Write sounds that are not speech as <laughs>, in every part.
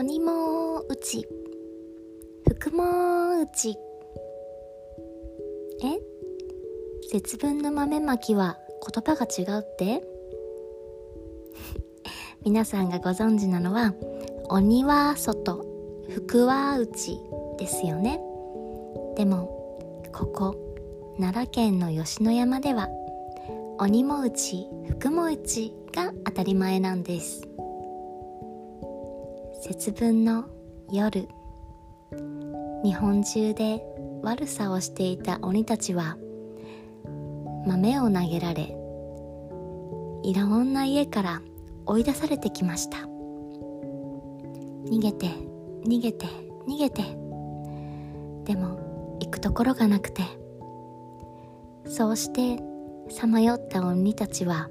鬼もうち。福もうち。え？節分の豆まきは言葉が違うって？<laughs> 皆さんがご存知なのは鬼は外福は内ですよね。でもここ奈良県の吉野山では鬼も内福も内が当たり前なんです。節分の夜。日本中で悪さをしていた鬼たちは豆を投げられいろんな家から追い出されてきました。逃げて逃げて逃げて。でも行くところがなくてそうしてさまよった鬼たちは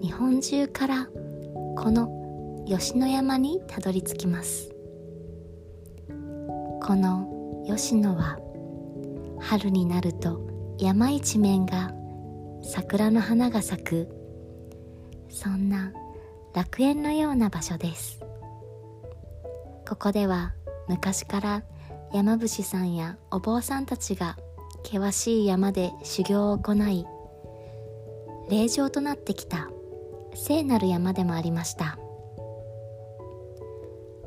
日本中からこの吉野山にたどり着きます。この吉野は春になると山一面が桜の花が咲く。そんな楽園のような場所です。ここでは昔から山伏さんやお坊さんたちが険しい山で修行を行い霊場となってきた聖なる山でもありました。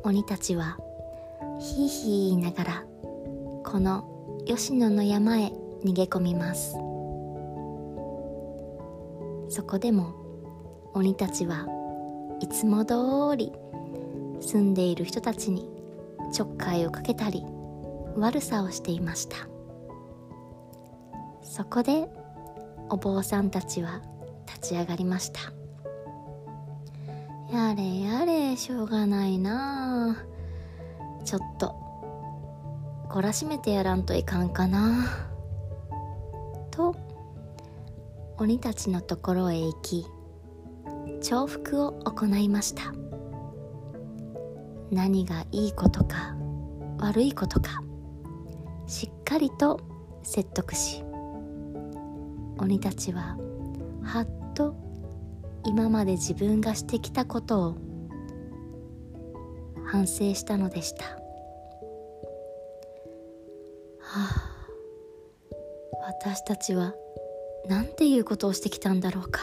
鬼たちはひいひい言いながらこの吉野の山へ逃げ込みます。そこでも鬼たちはいつも通り住んでいる人たちにちょっかいをかけたり悪さをしていました。そこでお坊さんたちは立ち上がりました。やれやれしょうがないな。ちょっと懲らしめてやらんといかんかな。と鬼たちのところへ行き重複を行いました。何がいいことか悪いことかしっかりと説得し鬼たちははっと今まで自分がしてきたことを反省したのでした。はあ私たちは何ていうことをしてきたんだろうか。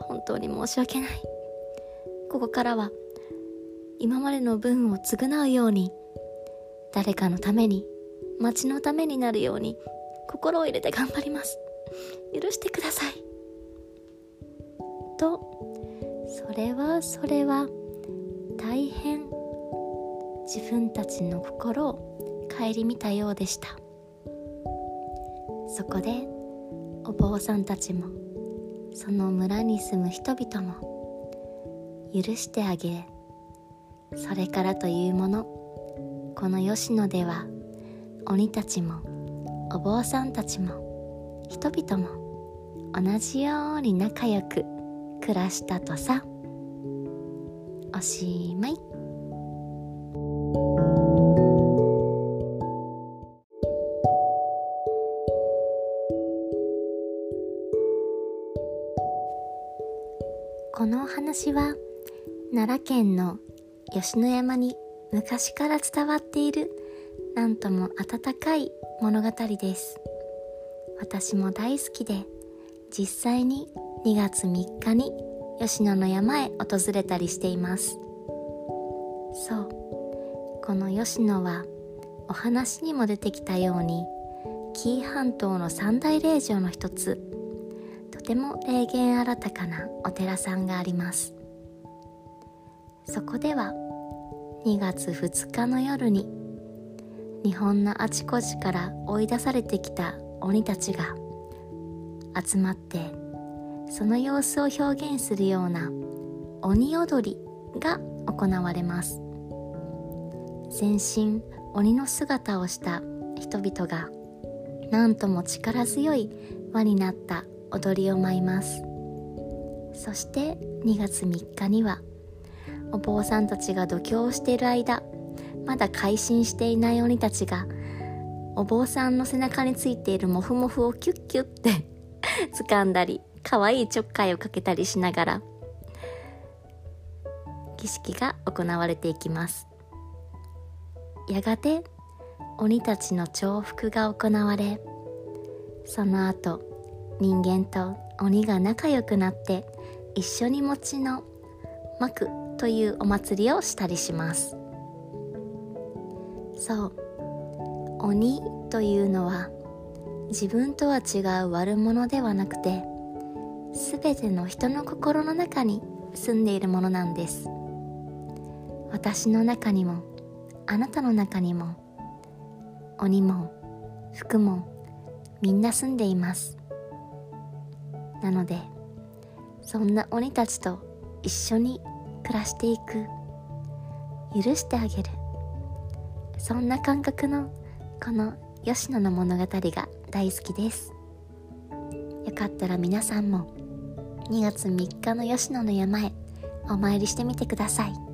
本当に申し訳ない。ここからは今までの分を償うように誰かのために町のためになるように心を入れて頑張ります。許してください。とそれはそれは大変自分たちの心を顧みたようでした。そこでお坊さんたちもその村に住む人々も許してあげそれからというものこの吉野では鬼たちもお坊さんたちも人々も同じように仲良く暮らしたとさ。おしまい。このお話は奈良県の吉野山に昔から伝わっているなんとも温かい物語です。私も大好きで実際に2月3日に吉野の山へ訪れたりしています。そう。この吉野はお話にも出てきたように紀伊半島の三大霊場の一つとても霊言新たかなお寺さんがあります。そこでは2月2日の夜に日本のあちこちから追い出されてきた鬼たちが集まってその様子を表現するような鬼踊りが行われます。全身鬼の姿をした人々がなんとも力強い輪になった踊りを舞います。そして2月3日にはお坊さんたちが度胸をしている間まだ改心していない鬼たちがお坊さんの背中についているモフモフをキュッキュッて <laughs> 掴んだり可愛いちょっかいをかけたりしながら儀式が行われていきます。やがて鬼たちの重複が行われその後人間と鬼が仲良くなって一緒に餅のまくというお祭りをしたりします。そう。鬼というのは自分とは違う悪者ではなくて全ての人の心の中に住んでいるものなんです。私の中にもあなたの中にも鬼も服もみんな住んでいます。なのでそんな鬼たちと一緒に暮らしていく。許してあげる。そんな感覚のこの吉野の物語が大好きです。よかったら皆さんも2月3日の吉野の山へお参りしてみてください。